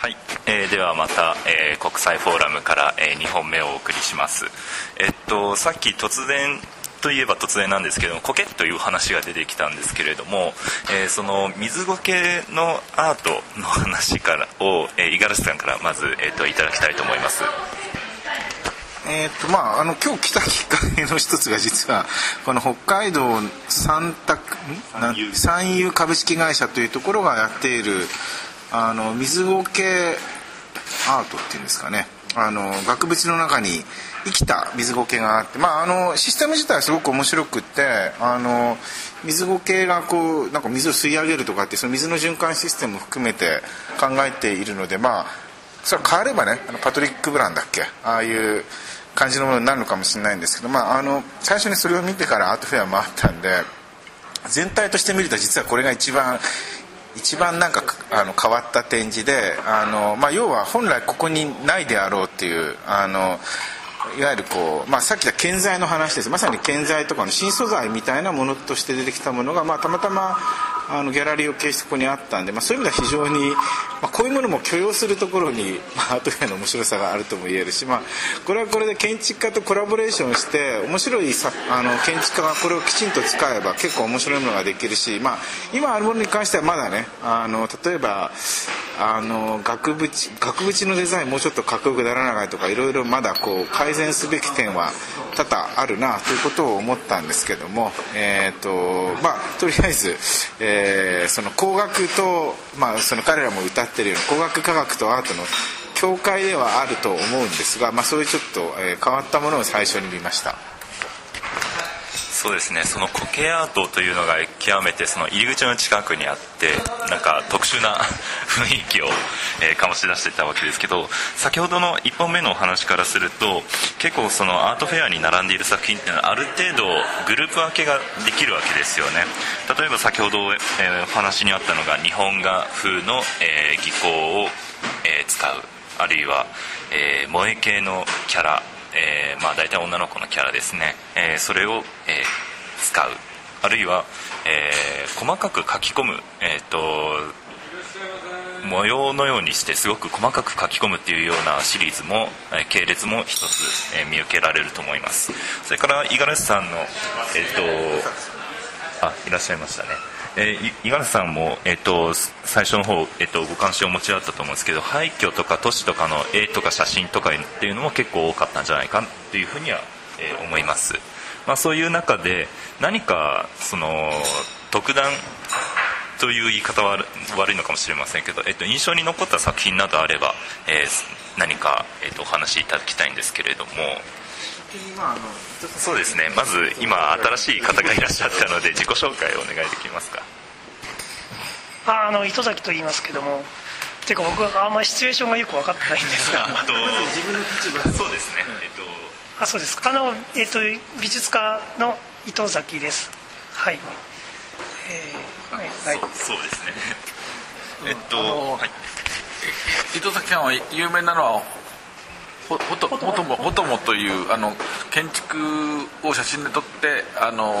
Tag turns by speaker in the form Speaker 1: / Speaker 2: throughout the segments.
Speaker 1: はい、えー、ではまた、えー、国際フォーラムから、えー、2本目をお送りしますえっとさっき突然といえば突然なんですけども苔という話が出てきたんですけれども、えー、その水苔のアートの話からを、五十嵐さんからまず、えーと、いただきたいと思います。
Speaker 2: えーとまあ、あの今日来たきっかけの一つが実はこの北海道三択三遊株式会社というところがやっているあの水苔アートっていうんですかね。あの額縁の中に生きた水苔があって、まあ、あのシステム自体はすごく面白くってあの水苔がこうなんか水を吸い上げるとかってその水の循環システムも含めて考えているのでまあそれ変わればねあのパトリック・ブランだっけ？ああいう感じのものになるのかもしれないんですけど、まあ、あの最初にそれを見てからアートフェア回ったんで全体として見ると実はこれが一番一番なんかあの変わった展示であの、まあ、要は本来ここにないであろうっていうあのいわゆるこう、まあ、さっき言った建材の話です。まさに建材とかの新素材みたいなものとして出てきたものが、まあ、たまたまあのギャラリーを経してここにあったんで、まあ、そういう意味では非常に、まあ、こういうものも許容するところに、まあ、アートフェアの面白さがあるとも言えるし、まあ、これはこれで建築家とコラボレーションして面白いさあの建築家がこれをきちんと使えば結構面白いものができるし、まあ、今あるものに関してはまだねあの例えばあの額縁額縁のデザインもうちょっとかっこよくならないとかいろいろまだこう改善すべき点は多々あるなということを思ったんですけども、えーとまあ、とりあえず、えー、その工学と、まあ、その彼らも歌ってるような工学科学とアートの境界ではあると思うんですが、まあ、そういうちょっと、変わったものを最初に見ました。
Speaker 1: そうですね。その苔アートというのが極めてその入り口の近くにあってなんか特殊な 雰囲気を、えー、醸し出していたわけですけど先ほどの1本目のお話からすると結構そのアートフェアに並んでいる作品っていうのはある程度グループ分けができるわけですよね。例えば先ほど、えー、お話にあったのが日本画風の、えー、技巧を、え使う。あるいは、え萌え系のキャラえー、まあ、大体女の子のキャラですね、えー、それを、えー、使う。あるいは、え細かく書き込む、えーと、模様のようにしてすごく細かく書き込むっていうようなシリーズも、え系列も一つ、え見受けられると思います。それから五十嵐さんのえっ、とあいらっしゃいましたね。えー、五十嵐さんも、えーと、最初の方、えーと、ご関心をお持ちだったと思うんですけど廃墟とか都市とかの絵とか写真とかっていうのも結構多かったんじゃないかというふうには、えー、思います、まあ、そういう中で何かその特段という言い方は悪いのかもしれませんけど、えっと、印象に残った作品などあれば、えー、何か、えっと、お話しいただきたいんですけれども。そうですね。まず今新しい方がいらっしゃったので自己紹介をお願いできますか。
Speaker 3: ああの糸崎と言いますけどもていうか僕はあんまりシチュエーションがよく分かってないんですが。
Speaker 1: あと自分の立場そうですね、えっ
Speaker 3: とあそうです。あの、えっと、美術家の糸崎です。はい。
Speaker 1: えー、はい、はい、そうですね。えっと、はい、
Speaker 4: 糸崎さんは有名なのはほともともほともというあの建築を写真で撮ってあの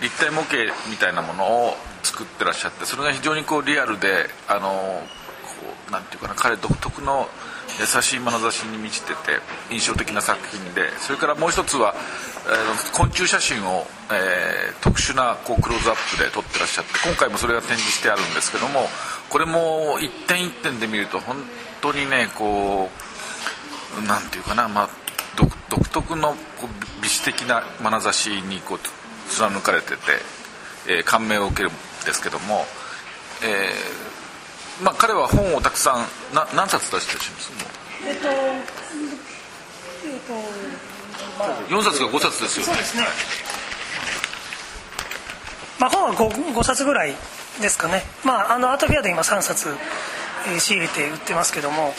Speaker 4: 立体模型みたいなものを作ってらっしゃってそれが非常にこうリアルであのこうなんていうかな彼独特の優しい眼差しに満ちてて印象的な作品でそれからもう一つは、えー、昆虫写真を、えー、特殊なこうクローズアップで撮ってらっしゃって今回もそれが展示してあるんですけどもこれも一点一点で見ると本当にねこうなんていうかな、まあ、独特の美史的な眼差しにこう貫かれてて、えー、感銘を受けるんですけども、えーまあ、彼は本をたくさんな何冊出してらっしゃいますえっと、えっとまあ、4冊か5冊ですよね。
Speaker 3: そうですね。まあ本は 5, 5冊ぐらいですかね。まああのアートフェアで今3冊、えー、仕入れて売ってますけども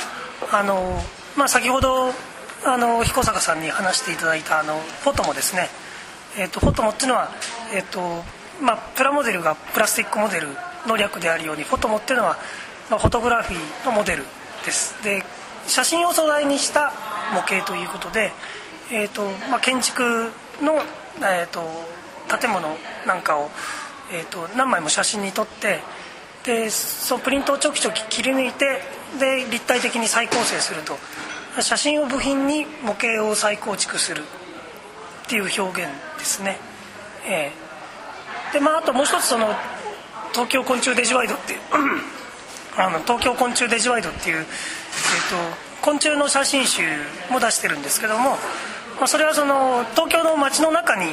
Speaker 3: あのまあ、先ほどあの彦坂さんに話していただいたあのフォトモですね、えーと、フォトモっていうのは、えーとまあ、プラモデルがプラスチックモデルの略であるようにフォトモっていうのは、まあ、フォトグラフィーのモデルです。で写真を素材にした模型ということで、えーとまあ、建築の、えーと、建物なんかを、えーと、何枚も写真に撮ってでそのプリントをちょきちょき切り抜いてで立体的に再構成すると。写真を部品に模型を再構築する。っていう表現ですね、えー、でまああともう一つその東京昆虫デジワイドっていう あの東京昆虫デジワイドっていう、えーと、昆虫の写真集も出してるんですけども、まあ、それはその東京の街の中に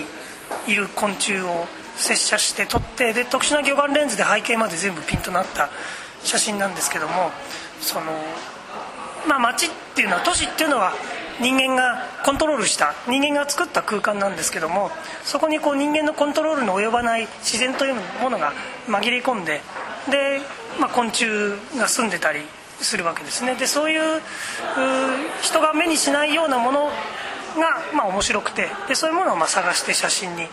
Speaker 3: いる昆虫を接写して撮ってで特殊な魚眼レンズで背景まで全部ピンとなった写真なんですけどもそのまあ街っていうのは都市っていうのは人間がコントロールした人間が作った空間なんですけどもそこにこう人間のコントロールの及ばない自然というものが紛れ込んでで、まあ、昆虫が住んでたりするわけですね。でそういう人が目にしないようなものが、まあ、面白くてでそういうものをまあ探して写真に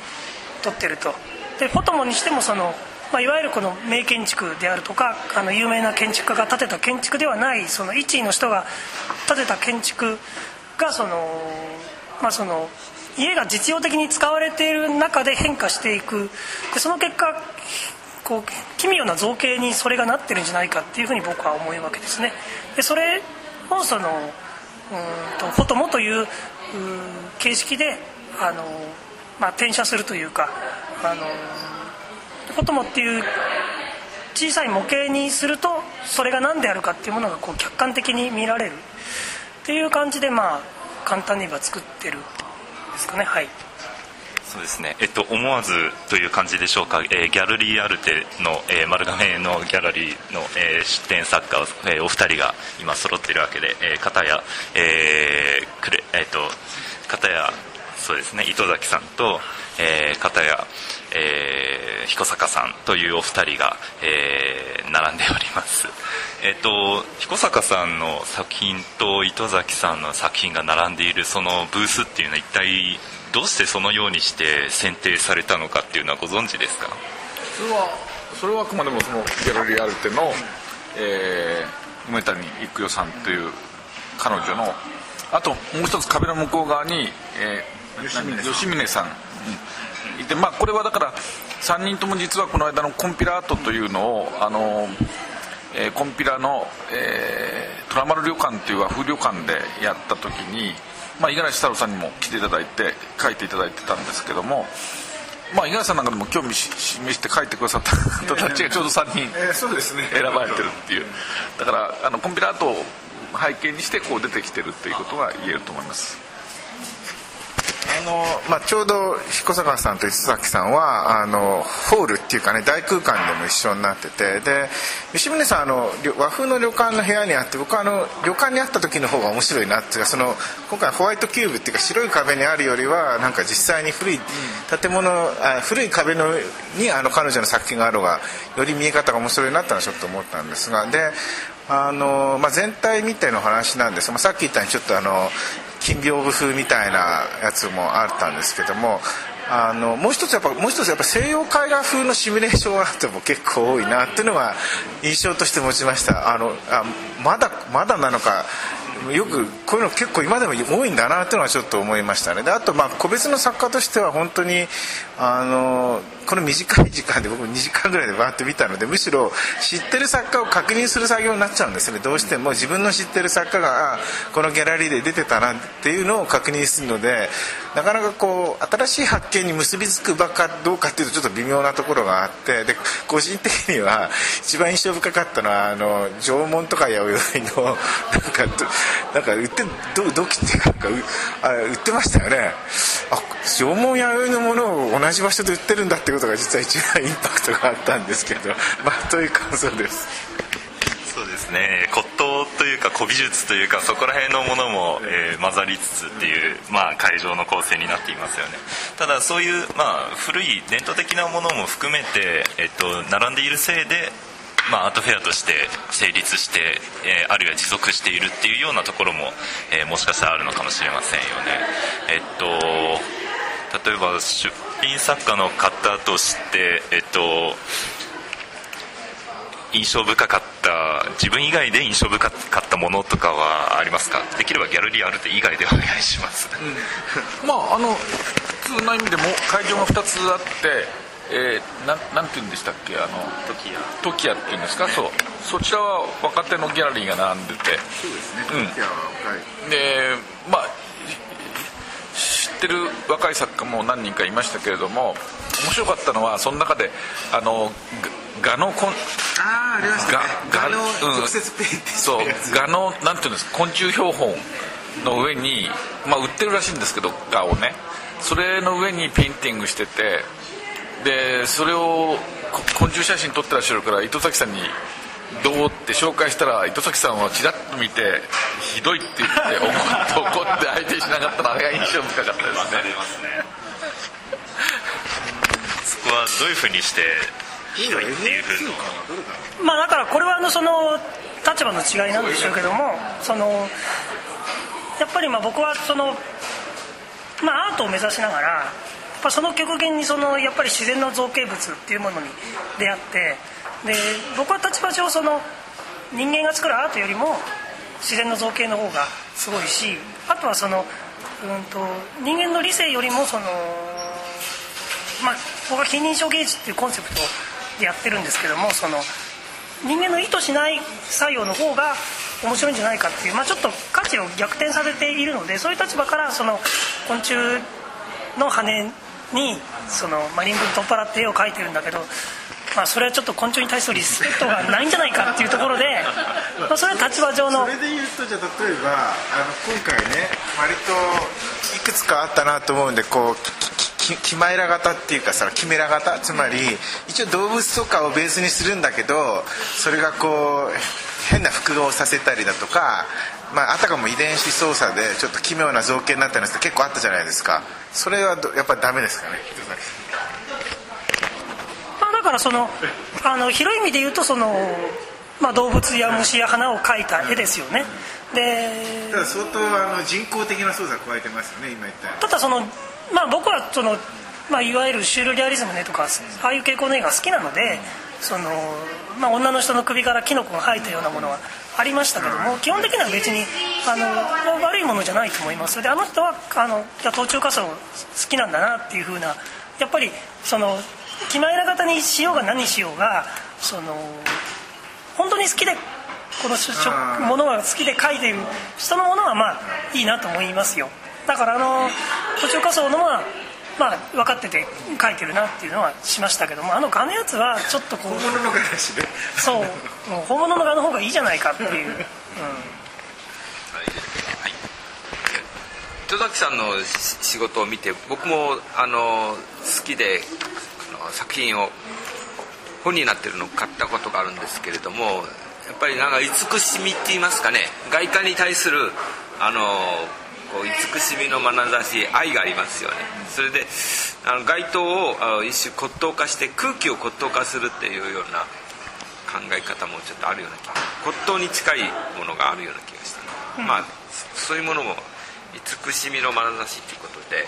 Speaker 3: 撮ってると。でフォトモにしてもその、まあ、いわゆるこの名建築であるとかあの有名な建築家が建てた建築ではないその一位の人が建てた建築がその,、まあ、その家が実用的に使われている中で変化していくでその結果こう奇妙な造形にそれがなってるんじゃないかっていうふうに僕は思うわけですね。でそれをそのうんとフォトモという形式であの、まあ、転写するというかあのフォトモっていう小さい模型にするとそれが何であるかっていうものがこう客観的に見られるっていう感じでまあ簡単に言えば作ってるですかね。はい。
Speaker 1: そうですね、えっと、思わずという感じでしょうか、えー、ギャラリーアルテの、えー、丸亀のギャラリーの、えー、出展作家、えー、お二人が今揃っているわけで、えー、片や、えーくれえーと、片やそうですね糸崎さんと、えー、片や、えー、彦坂さんというお二人が、えー、並んでおります。えっと、彦坂さんの作品と糸崎さんの作品が並んでいるそのブースっていうのは一体どうしてそのようにして選定されたのかっていうのはご存知ですか？
Speaker 4: それはそれはあくまでもそのギャラリーアルテの、えー、梅谷育代さんという彼女のあともう一つ壁の向こう側に、えー、吉峰さん、うん、いてまあこれはだから3人とも実はこの間のコンピラートというのをあのえー、コンピラの、えー、トラマル旅館っていう和風旅館でやった時にまあ、五十嵐太郎さんにも来ていただいて書いていただいてたんですけどもまあ、五十嵐さんなんかでも興味示して書いてくださった方たちがちょうど3人選ばれてるっていう。だからあのコンピラートを背景にしてこう出てきてるっていうことが言えると思います。
Speaker 2: あのまあ、ちょうど彦坂さんと磯崎さんはあのホールっていうかね大空間でも一緒になっててで吉宗さんあの和風の旅館の部屋にあって僕はあの旅館にあった時の方が面白いなっていうかその今回ホワイトキューブっていうか白い壁にあるよりはなんか実際に古い建物あ古い壁のにあの彼女の作品がある方がより見え方が面白いなってちょっと思ったんですがであのまあ、全体見ての話なんです、まあ、さっき言ったようにちょっとあの金屏風風みたいなやつもあったんですけどもあのもう一つやっぱもう一つやっぱ西洋絵画風のシミュレーションアートも結構多いなっていうのは印象として持ちました。あのあまだまだなのかよくこういうの結構今でも多いんだなっていうのはちょっと思いましたね。であとまあ個別の作家としては本当にあのこの短い時間で僕2時間ぐらいでバーッと見たのでむしろ知ってる作家を確認する作業になっちゃうんですね。どうしても自分の知ってる作家がこのギャラリーで出てたなっていうのを確認するのでなかなかこう新しい発見に結びつくばかどうかっていうとちょっと微妙なところがあってで個人的には一番印象深かったのはあの縄文とか弥生のなんかなんか売ってど土器っていうかあ売ってましたよね。あ縄文弥生のものを同じ場所で売ってるんだってことが実は一番インパクトがあったんですけど。まあという感想です。
Speaker 1: そうですね。骨董というか古美術というかそこら辺のものも、えー、混ざりつつっていう、まあ、会場の構成になっていますよね。ただそういう、まあ、古い伝統的なものも含めて、えっと、並んでいるせいでまあ、アートフェアとして成立して、えー、あるいは持続しているっていうようなところも、えー、もしかしたらあるのかもしれませんよね。えっと例えば出品作家の方として、えっと、印象深かった自分以外で印象深かったものとかはありますか？できればギャラリーあるで以外でお願いします、
Speaker 4: うん、まああの普通の意味でも会場が2つあってえー、なんなんて言うんでしたっけ？あの
Speaker 1: 時や
Speaker 4: トキアっていうんですか？そう。そちらは若手のギャラリーが並んでて。
Speaker 2: そうですね。
Speaker 4: うん。
Speaker 2: 時は若い。
Speaker 4: でまあ知ってる若い作家も何人かいましたけれども面白かったのはその中であのが画のこん
Speaker 2: ああありましたね。
Speaker 4: が
Speaker 2: 画の
Speaker 4: うん。
Speaker 2: 直接ペイント
Speaker 4: そう。画のなんていうんですか？昆虫標本の上に、まあ、売ってるらしいんですけど画をね。それの上にペインティングしててでそれをこ昆虫写真撮ってらっしゃるから糸崎さんに「どう?」って紹介したら糸崎さんはチラッと見て「ひどい」って言って怒って怒って相手しなかったのあれが印象深かったですね
Speaker 1: ますねそこはどういうふうにしてひどいっていうふうに
Speaker 3: まあだからこれはあのその立場の違いなんでしょうけどもそのやっぱりまあ僕はそのまあアートを目指しながらやっぱその極限にそのやっぱり自然の造形物っていうものに出会ってで僕は立場上その人間が作るアートよりも自然の造形の方がすごいしあとはその、うん、と人間の理性よりもそのまあ、僕は非認証芸術っていうコンセプトでやってるんですけどもその人間の意図しない作用の方が面白いんじゃないかっていう、まあ、ちょっと価値を逆転されているのでそういう立場からその昆虫の羽にそのマリンブに取っ払って絵を描いてるんだけど、まあ、それはちょっと昆虫に対するリスペクトがないんじゃないかっていうところで、まあ、それは立場上の。
Speaker 2: それで言うとじゃあ例えばあの今回ね割といくつかあったなと思うんでこうキマイラ型っていうかさキメラ型つまり一応動物とかをベースにするんだけどそれがこう変な複合させたりだとか、まあ、あたかも遺伝子操作でちょっと奇妙な造形になったりって結構あったじゃないですか。それはどやっぱりダメですかね？
Speaker 3: まあ、だからそのあの広い意味で言うとその、まあ、動物や虫や花を描いた絵ですよね。で
Speaker 2: ただ相当あの人工的な操作加えてますよね今言った
Speaker 3: ただその、まあ、僕はその、まあ、いわゆるシュールリアリズムねとかああいう傾向の絵が好きなのでその、まあ、女の人の首からキノコが生えたようなものはありましたけども基本的には別にあの悪いものじゃないと思います。であの人はあのいや東中仮想好きなんだなっていうふうなやっぱりそのキマイラ型にしようが何しようがその本当に好きでこのものが好きで描いている人のものはまあいいなと思いますよ。だからあの途中仮想のはまあ分かってて描いてるなっていうのはしましたけどもあのガのやつはちょっとこう
Speaker 2: 本物の形で
Speaker 3: そう。もう本物の画の方がいいじゃないかっていう、うん。
Speaker 5: 戸崎さんのし仕事を見て僕もあの好きであの作品を本になってるのを買ったことがあるんですけれどもやっぱりなんか慈しみって言いますかね。外観に対するあのこう慈しみの眼差し愛がありますよね。それであの街灯を一種骨董化して空気を骨董化するっていうような考え方もちょっとあるような気骨董に近いものがあるような気がした、まあそそういうものも慈しみの眼差しということで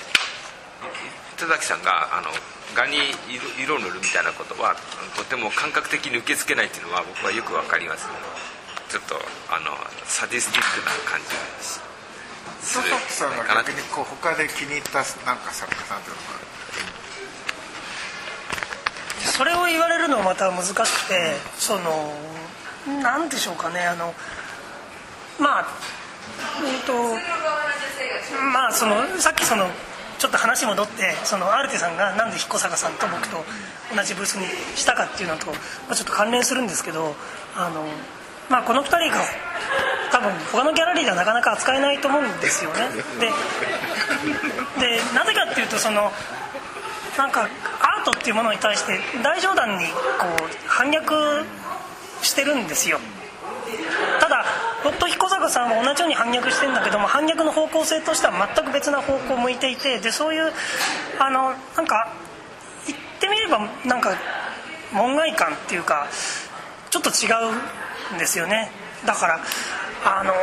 Speaker 5: 戸崎さんがあの画に色色を塗るみたいなことはとても感覚的に受け付けないっていうのは僕はよくわかりますちょっとあのサディスティックな感じがしす
Speaker 2: 佐
Speaker 5: る
Speaker 2: 々木さんが逆にこう他で気に入ったなんか作家さんというのが
Speaker 3: それを言われるのはまた難しくてそのなんでしょうかねあのまあうんとまあそのさっきそのちょっと話戻ってそのアルテさんがなんで彦坂さんと僕と同じブースにしたかっていうのと、まあ、ちょっと関連するんですけどあの、まあ、この2人が多分他のギャラリーではなかなか扱えないと思うんですよね。でなぜかっていうとそのなんかアートっていうものに対して大冗談にこう反逆してるんですよ。ただ僕と彦坂さんは同じように反逆してるんだけども反逆の方向性としては全く別な方向を向いていてでそういうあのなんか言ってみればなんか門外観っていうかちょっと違うんですよね。だからあの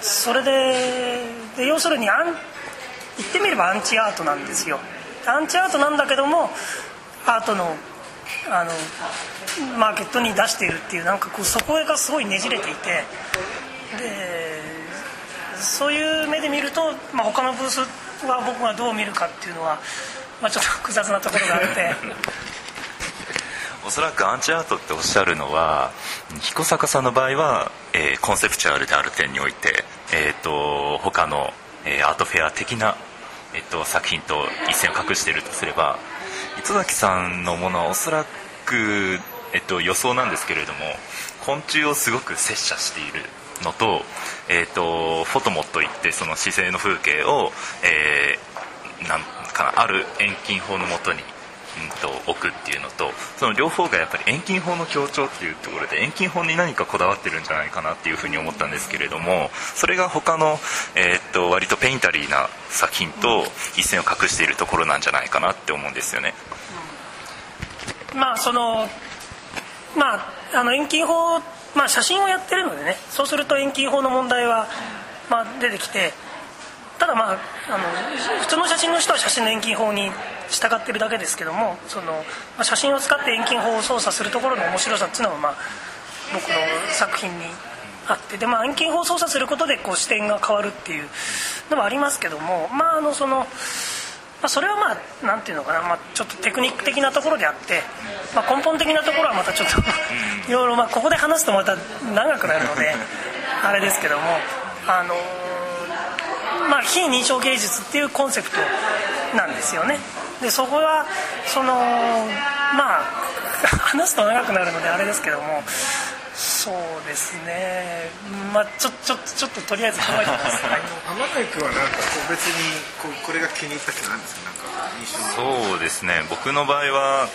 Speaker 3: それでで要するにアン言ってみればアンチアートなんですよ。アンチアートなんだけどもアートのあのマーケットに出しているっていうなんかこうそこがすごいねじれていてでそういう目で見ると、まあ、他のブースは僕がどう見るかっていうのはまあ、ちょっと複雑なところがあって。
Speaker 1: おそらくアンチアートっておっしゃるのは彦坂さんの場合は、えー、コンセプチュアルである点において、えーと、他の、えー、アートフェア的な、えーと、作品と一線を画しているとすれば糸崎さんのものはおそらく、えーと、予想なんですけれども昆虫をすごく摂取しているのと,、えー、とフォトモといってその姿勢の風景を、えー、なんかなある遠近法のもとにうんと、置くっていうのとその両方がやっぱり遠近法の強調っていうところで遠近法に何かこだわってるんじゃないかなっていうふうに思ったんですけれどもそれが他の、えー、っと割とペインタリーな作品と一線を画しているところなんじゃないかなって思うんですよね。
Speaker 3: まあそのまああの遠近法まあ写真をやってるのでねそうすると遠近法の問題は、まあ、出てきてただまああの普通の写真の人は写真の遠近法に従ってるだけですけどもその、まあ、写真を使って遠近法を操作するところの面白さっていうのは、まあ、僕の作品にあってで、まあ、遠近法を操作することでこう視点が変わるっていうのもありますけどもまああのその。まあ、それはまあなんていうのかな、まあ、ちょっとテクニック的なところであって、まあ、根本的なところはまたちょっといろいろまあここで話すとまた長くなるのであれですけどもあのまあ、非認証芸術っていうコンセプトなんですよねでそこはそのまあ話すと長くなるのであれですけどもそうですね。まあちょちょちょっととりあえず考えてます、はい、
Speaker 2: 浜谷君はなんかこう別にここれが気に入ったって何ですか？なんか
Speaker 1: そうですね。僕の場合は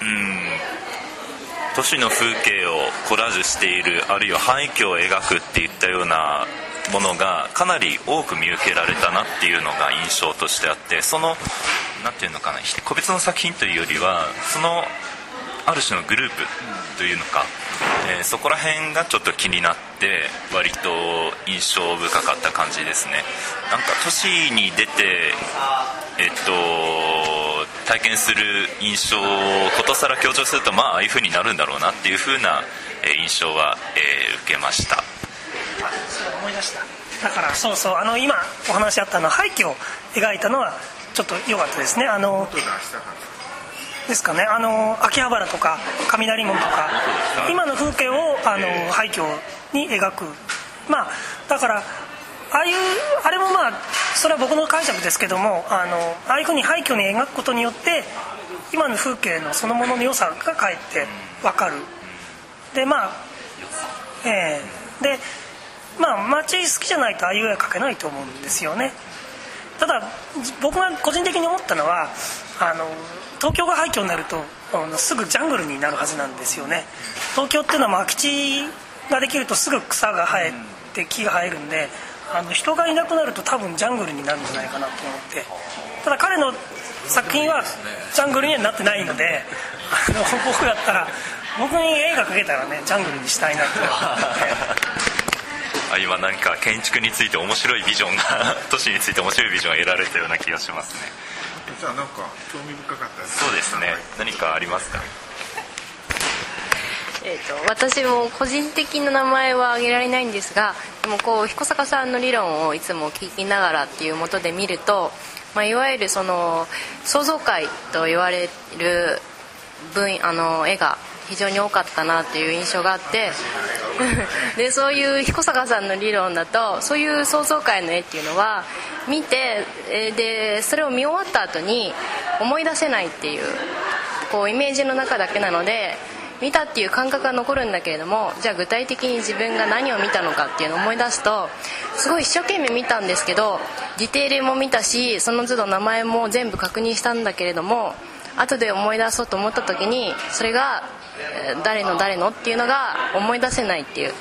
Speaker 1: うん都市の風景をコラージュしているあるいは廃墟を描くっていったようなものがかなり多く見受けられたなっていうのが印象としてあってその何て言うのかな個別の作品というよりはそのある種のグループというのか、えー、そこら辺がちょっと気になって割と印象深かった感じですね。なんか都市に出てえっと体験する印象をことさら強調するとまあああいう風になるんだろうなっていう風な印象は、えー、受けました。
Speaker 3: 思い出した。だからそうそうあの今お話あったの廃墟を描いたのはちょっと良かったですね。あのですかね。あの秋葉原とか雷門とか今の風景をあの廃墟に描く。まあだからああいうあれもまあそれは僕の解釈ですけどもあのああいうふうに廃墟に描くことによって今の風景のそのものの良さがかえって分かる。でまあええ。ー、でまあ街好きじゃないとああいう絵は描けないと思うんですよね。ただ僕が個人的に思ったのはあの東京が廃墟になるとすぐジャングルになるはずなんですよね。東京っていうのは空き地ができるとすぐ草が生えて木が生えるんであの人がいなくなると多分ジャングルになるんじゃないかなと思って。ただ彼の作品はジャングルにはなってないのであの 僕だったら僕に絵が描けたらねジャングルにしたいなと思って。
Speaker 1: あ今何か建築について面白いビジョンが 都市について面白いビジョンが得られたような気がしますね。
Speaker 2: じゃあなんか興味深かった
Speaker 1: そうですね。何かありますか？
Speaker 6: えーと、私も個人的な名前は挙げられないんですがでもこう彦坂さんの理論をいつも聞きながらっていうもとで見ると、まあ、いわゆるその創造界と言われる分あの絵が非常に多かったなっていう印象があって でそういう彦坂さんの理論だとそういう想像界の絵っていうのは見てでそれを見終わった後に思い出せないっていうこうイメージの中だけなので見たっていう感覚が残るんだけれどもじゃあ具体的に自分が何を見たのかっていうのを思い出すとすごい一生懸命見たんですけどディテールも見たしその都度名前も全部確認したんだけれども後で思い出そうと思った時にそれが誰の誰の？っていうのが思い出せないっていう。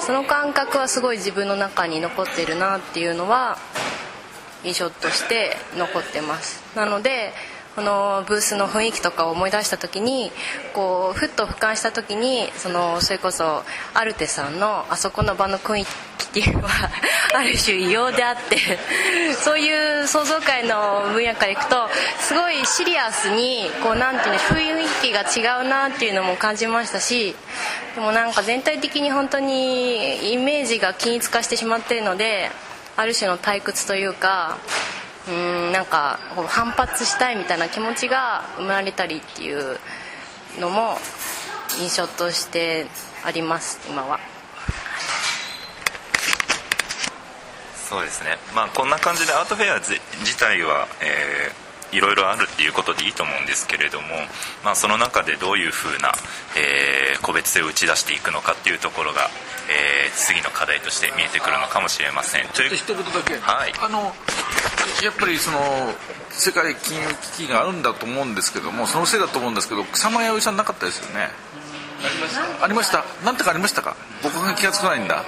Speaker 6: その感覚はすごい自分の中に残ってるなっていうのは印象として残ってます。なのでこのブースの雰囲気とかを思い出した時にこうふっと俯瞰した時にそのそれこそアルテさんのあそこの場の雰囲気っていうのは ある種異様であってそういう想像界の分野からいくとすごいシリアスにこうなんていうの雰囲気が違うなっていうのも感じましたしでもなんか全体的に本当にイメージが均一化してしまっているのである種の退屈というかうんなんか反発したいみたいな気持ちが生まれたりっていうのも印象としてあります今は。
Speaker 1: そうですねまあこんな感じでアートフェア自体は、えー、いろいろあるっていうことでいいと思うんですけれども、まあ、その中でどういうふうな、えー、個別性を打ち出していくのかっていうところが、えー、次の課題として見えてくるのかもしれません。
Speaker 4: ちょっと一言だけ、
Speaker 1: はい、
Speaker 4: あのやっぱりその世界金融危機があるんだと思うんですけどもそのせいだと思うんですけど草間彌生さんなかったですよね。ありました。ありました。何とかありましたか？僕が気が付かないんだ。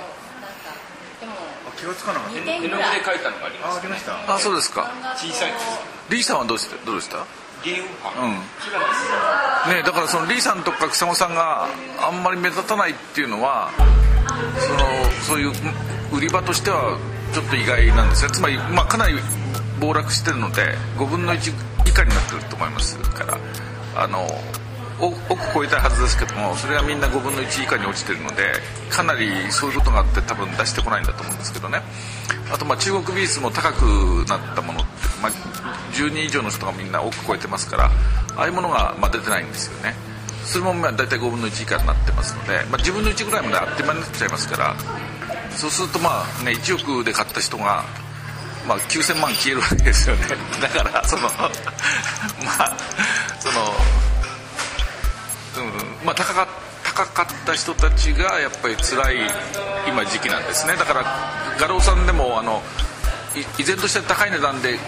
Speaker 2: 気がつかなかった。
Speaker 5: 絵の具で描いたのがあります
Speaker 2: ありました
Speaker 4: あそうですか。
Speaker 5: 小さいです
Speaker 4: リーさんはどうしてどうでした？うん。ねだからそのリーさんとか草間さんがあんまり目立たないっていうのはそのそういう売り場としてはちょっと意外なんですね。つまり、まあ、かなり暴落してるので5分の1以下になってると思いますからあの億超えたはずですけどもそれはみんな5分の1以下に落ちてるのでかなりそういうことがあって多分出してこないんだと思うんですけどね。あとまあ中国美術も高くなったものって、まあ、10人以上の人がみんな億超えてますからああいうものがまあ出てないんですよね。それもまあ大体5分の1以下になってますので、まあ、10分の1ぐらいまであっという間になっちゃいますからそうするとまあね1億で買った人がまあ、9000万消えるわけですよね。だからその まあそのうんまあ高か高かった人たちがやっぱり辛い今時期なんですね。だから画廊さんでもあの依然として高い値段で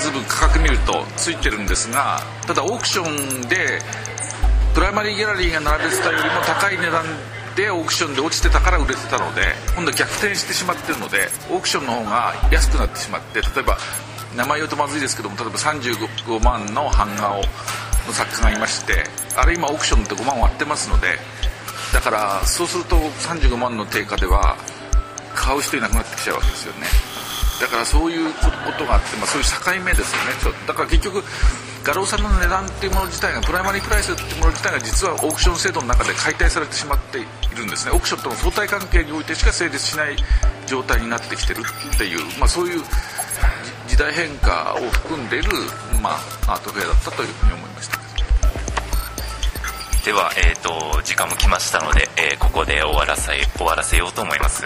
Speaker 4: ずぶ価格見るとついてるんですがただオークションでプライマリーギャラリーが並べてたよりも高い値段でオークションで落ちてたから売れてたので今度逆転してしまってるのでオークションの方が安くなってしまって例えば名前言うとまずいですけども例えば35万の版画をの作家がいましてあれ今オークションって5万割ってますのでだからそうすると35万の定価では買う人いなくなってきちゃうわけですよね。だからそういうことがあって、まあ、そういう境目ですよね。だから結局画廊さんの値段っていうもの自体がプライマリープライスっていうもの自体が実はオークション制度の中で解体されてしまっているんですね。オークションとの相対関係においてしか成立しない状態になってきてるっていう、まあ、そういう時代変化を含んでいる、まあ、アートフェアだったというふうに思いました。
Speaker 1: では、えーと、時間も来ましたので、えー、ここで終わらせ終わらせようと思います。